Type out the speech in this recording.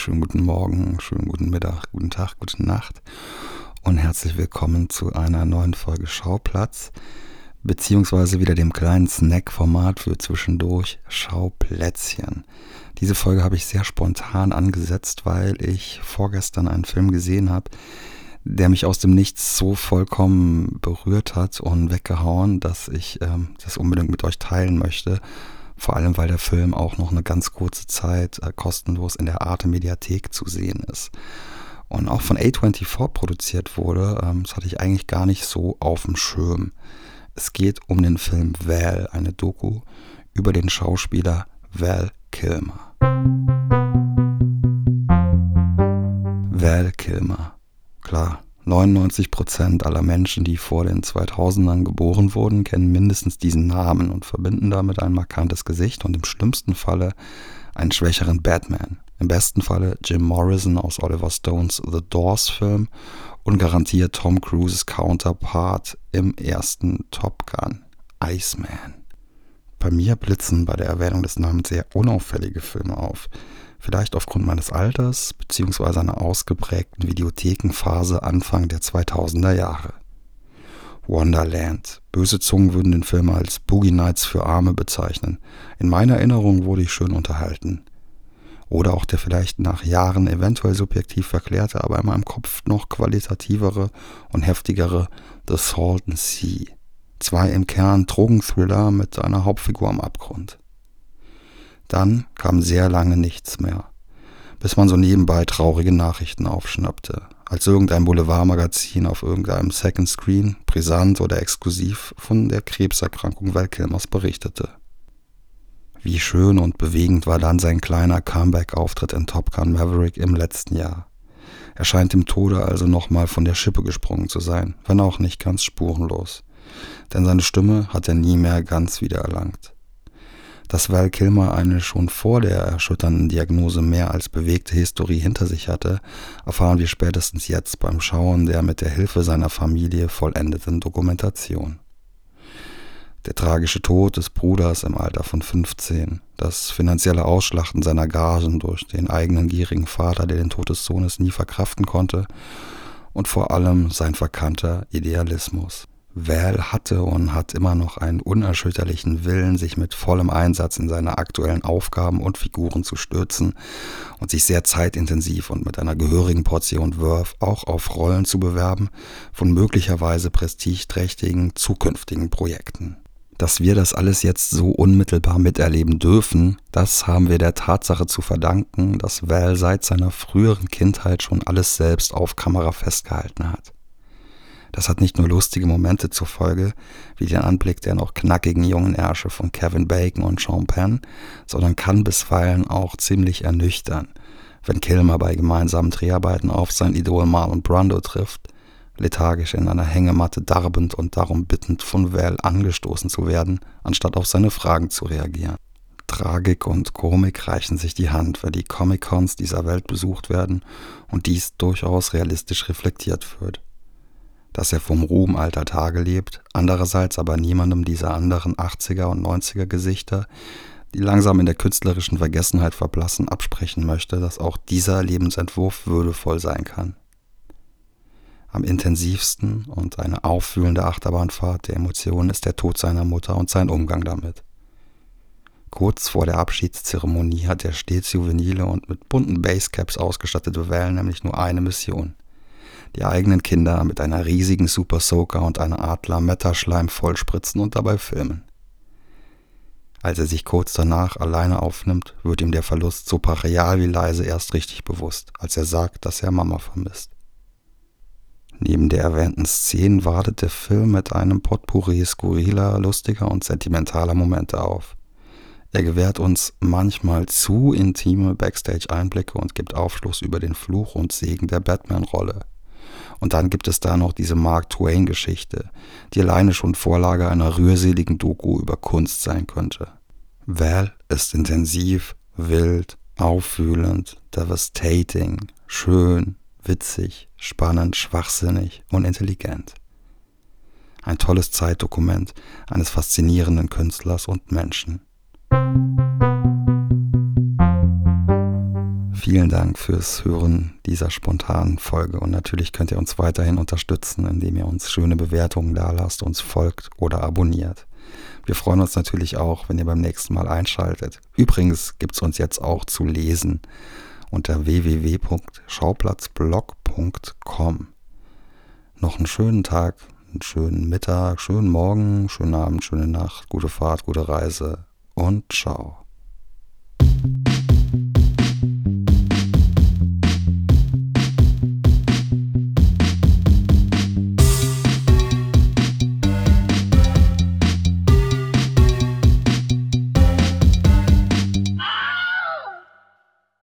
Schönen guten Morgen, schönen guten Mittag, guten Tag, gute Nacht und herzlich willkommen zu einer neuen Folge Schauplatz, beziehungsweise wieder dem kleinen Snack-Format für zwischendurch Schauplätzchen. Diese Folge habe ich sehr spontan angesetzt, weil ich vorgestern einen Film gesehen habe, der mich aus dem Nichts so vollkommen berührt hat und weggehauen, dass ich ähm, das unbedingt mit euch teilen möchte vor allem, weil der Film auch noch eine ganz kurze Zeit äh, kostenlos in der Arte Mediathek zu sehen ist. Und auch von A24 produziert wurde, ähm, das hatte ich eigentlich gar nicht so auf dem Schirm. Es geht um den Film Val, eine Doku über den Schauspieler Val Kilmer. Val Kilmer. Klar, 99 Prozent aller Menschen, die vor den 2000ern geboren wurden, kennen mindestens diesen Namen und verbinden damit ein markantes Gesicht und im schlimmsten Falle einen schwächeren Batman. Im besten Falle Jim Morrison aus Oliver Stones The Doors Film und garantiert Tom Cruises Counterpart im ersten Top Gun, Iceman. Bei mir blitzen bei der Erwähnung des Namens sehr unauffällige Filme auf vielleicht aufgrund meines Alters bzw. einer ausgeprägten Videothekenphase Anfang der 2000er Jahre. Wonderland. Böse Zungen würden den Film als Boogie Nights für Arme bezeichnen. In meiner Erinnerung wurde ich schön unterhalten. Oder auch der vielleicht nach Jahren eventuell subjektiv verklärte, aber in meinem Kopf noch qualitativere und heftigere The Salton Sea. Zwei im Kern Drogenthriller mit einer Hauptfigur am Abgrund. Dann kam sehr lange nichts mehr, bis man so nebenbei traurige Nachrichten aufschnappte, als irgendein Boulevardmagazin auf irgendeinem Second Screen, brisant oder exklusiv, von der Krebserkrankung Val Kilmers berichtete. Wie schön und bewegend war dann sein kleiner Comeback-Auftritt in Top Gun Maverick im letzten Jahr. Er scheint dem Tode also nochmal von der Schippe gesprungen zu sein, wenn auch nicht ganz spurenlos. Denn seine Stimme hat er nie mehr ganz wiedererlangt. Dass Val Kilmer eine schon vor der erschütternden Diagnose mehr als bewegte Historie hinter sich hatte, erfahren wir spätestens jetzt beim Schauen der mit der Hilfe seiner Familie vollendeten Dokumentation. Der tragische Tod des Bruders im Alter von 15, das finanzielle Ausschlachten seiner Gagen durch den eigenen gierigen Vater, der den Tod des Sohnes nie verkraften konnte, und vor allem sein verkannter Idealismus. Val hatte und hat immer noch einen unerschütterlichen Willen, sich mit vollem Einsatz in seine aktuellen Aufgaben und Figuren zu stürzen und sich sehr zeitintensiv und mit einer gehörigen Portion Wurf auch auf Rollen zu bewerben von möglicherweise prestigeträchtigen zukünftigen Projekten. Dass wir das alles jetzt so unmittelbar miterleben dürfen, das haben wir der Tatsache zu verdanken, dass Val seit seiner früheren Kindheit schon alles selbst auf Kamera festgehalten hat. Das hat nicht nur lustige Momente zur Folge, wie den Anblick der noch knackigen jungen Ärsche von Kevin Bacon und Sean Penn, sondern kann bisweilen auch ziemlich ernüchtern, wenn Kilmer bei gemeinsamen Dreharbeiten auf sein Idol Marlon Brando trifft, lethargisch in einer Hängematte darbend und darum bittend von Val angestoßen zu werden, anstatt auf seine Fragen zu reagieren. Tragik und Komik reichen sich die Hand, wenn die Comic-Cons dieser Welt besucht werden und dies durchaus realistisch reflektiert wird dass er vom Ruhm alter Tage lebt, andererseits aber niemandem dieser anderen 80er und 90er Gesichter, die langsam in der künstlerischen Vergessenheit verblassen, absprechen möchte, dass auch dieser Lebensentwurf würdevoll sein kann. Am intensivsten und eine auffühlende Achterbahnfahrt der Emotionen ist der Tod seiner Mutter und sein Umgang damit. Kurz vor der Abschiedszeremonie hat der stets juvenile und mit bunten Basecaps ausgestattete Val nämlich nur eine Mission – die eigenen Kinder mit einer riesigen Super Soaker und einer Adler Metaschleim vollspritzen und dabei filmen. Als er sich kurz danach alleine aufnimmt, wird ihm der Verlust so brachial wie leise erst richtig bewusst, als er sagt, dass er Mama vermisst. Neben der erwähnten Szenen wartet der Film mit einem Potpourri skurriler, lustiger und sentimentaler Momente auf. Er gewährt uns manchmal zu intime Backstage-Einblicke und gibt Aufschluss über den Fluch und Segen der Batman-Rolle. Und dann gibt es da noch diese Mark Twain-Geschichte, die alleine schon Vorlage einer rührseligen Doku über Kunst sein könnte. Val ist intensiv, wild, auffühlend, devastating, schön, witzig, spannend, schwachsinnig und intelligent. Ein tolles Zeitdokument eines faszinierenden Künstlers und Menschen. Vielen Dank fürs Hören dieser spontanen Folge und natürlich könnt ihr uns weiterhin unterstützen, indem ihr uns schöne Bewertungen da lasst, uns folgt oder abonniert. Wir freuen uns natürlich auch, wenn ihr beim nächsten Mal einschaltet. Übrigens gibt es uns jetzt auch zu lesen unter www.schauplatzblog.com. Noch einen schönen Tag, einen schönen Mittag, schönen Morgen, schönen Abend, schöne Nacht, gute Fahrt, gute Reise und ciao.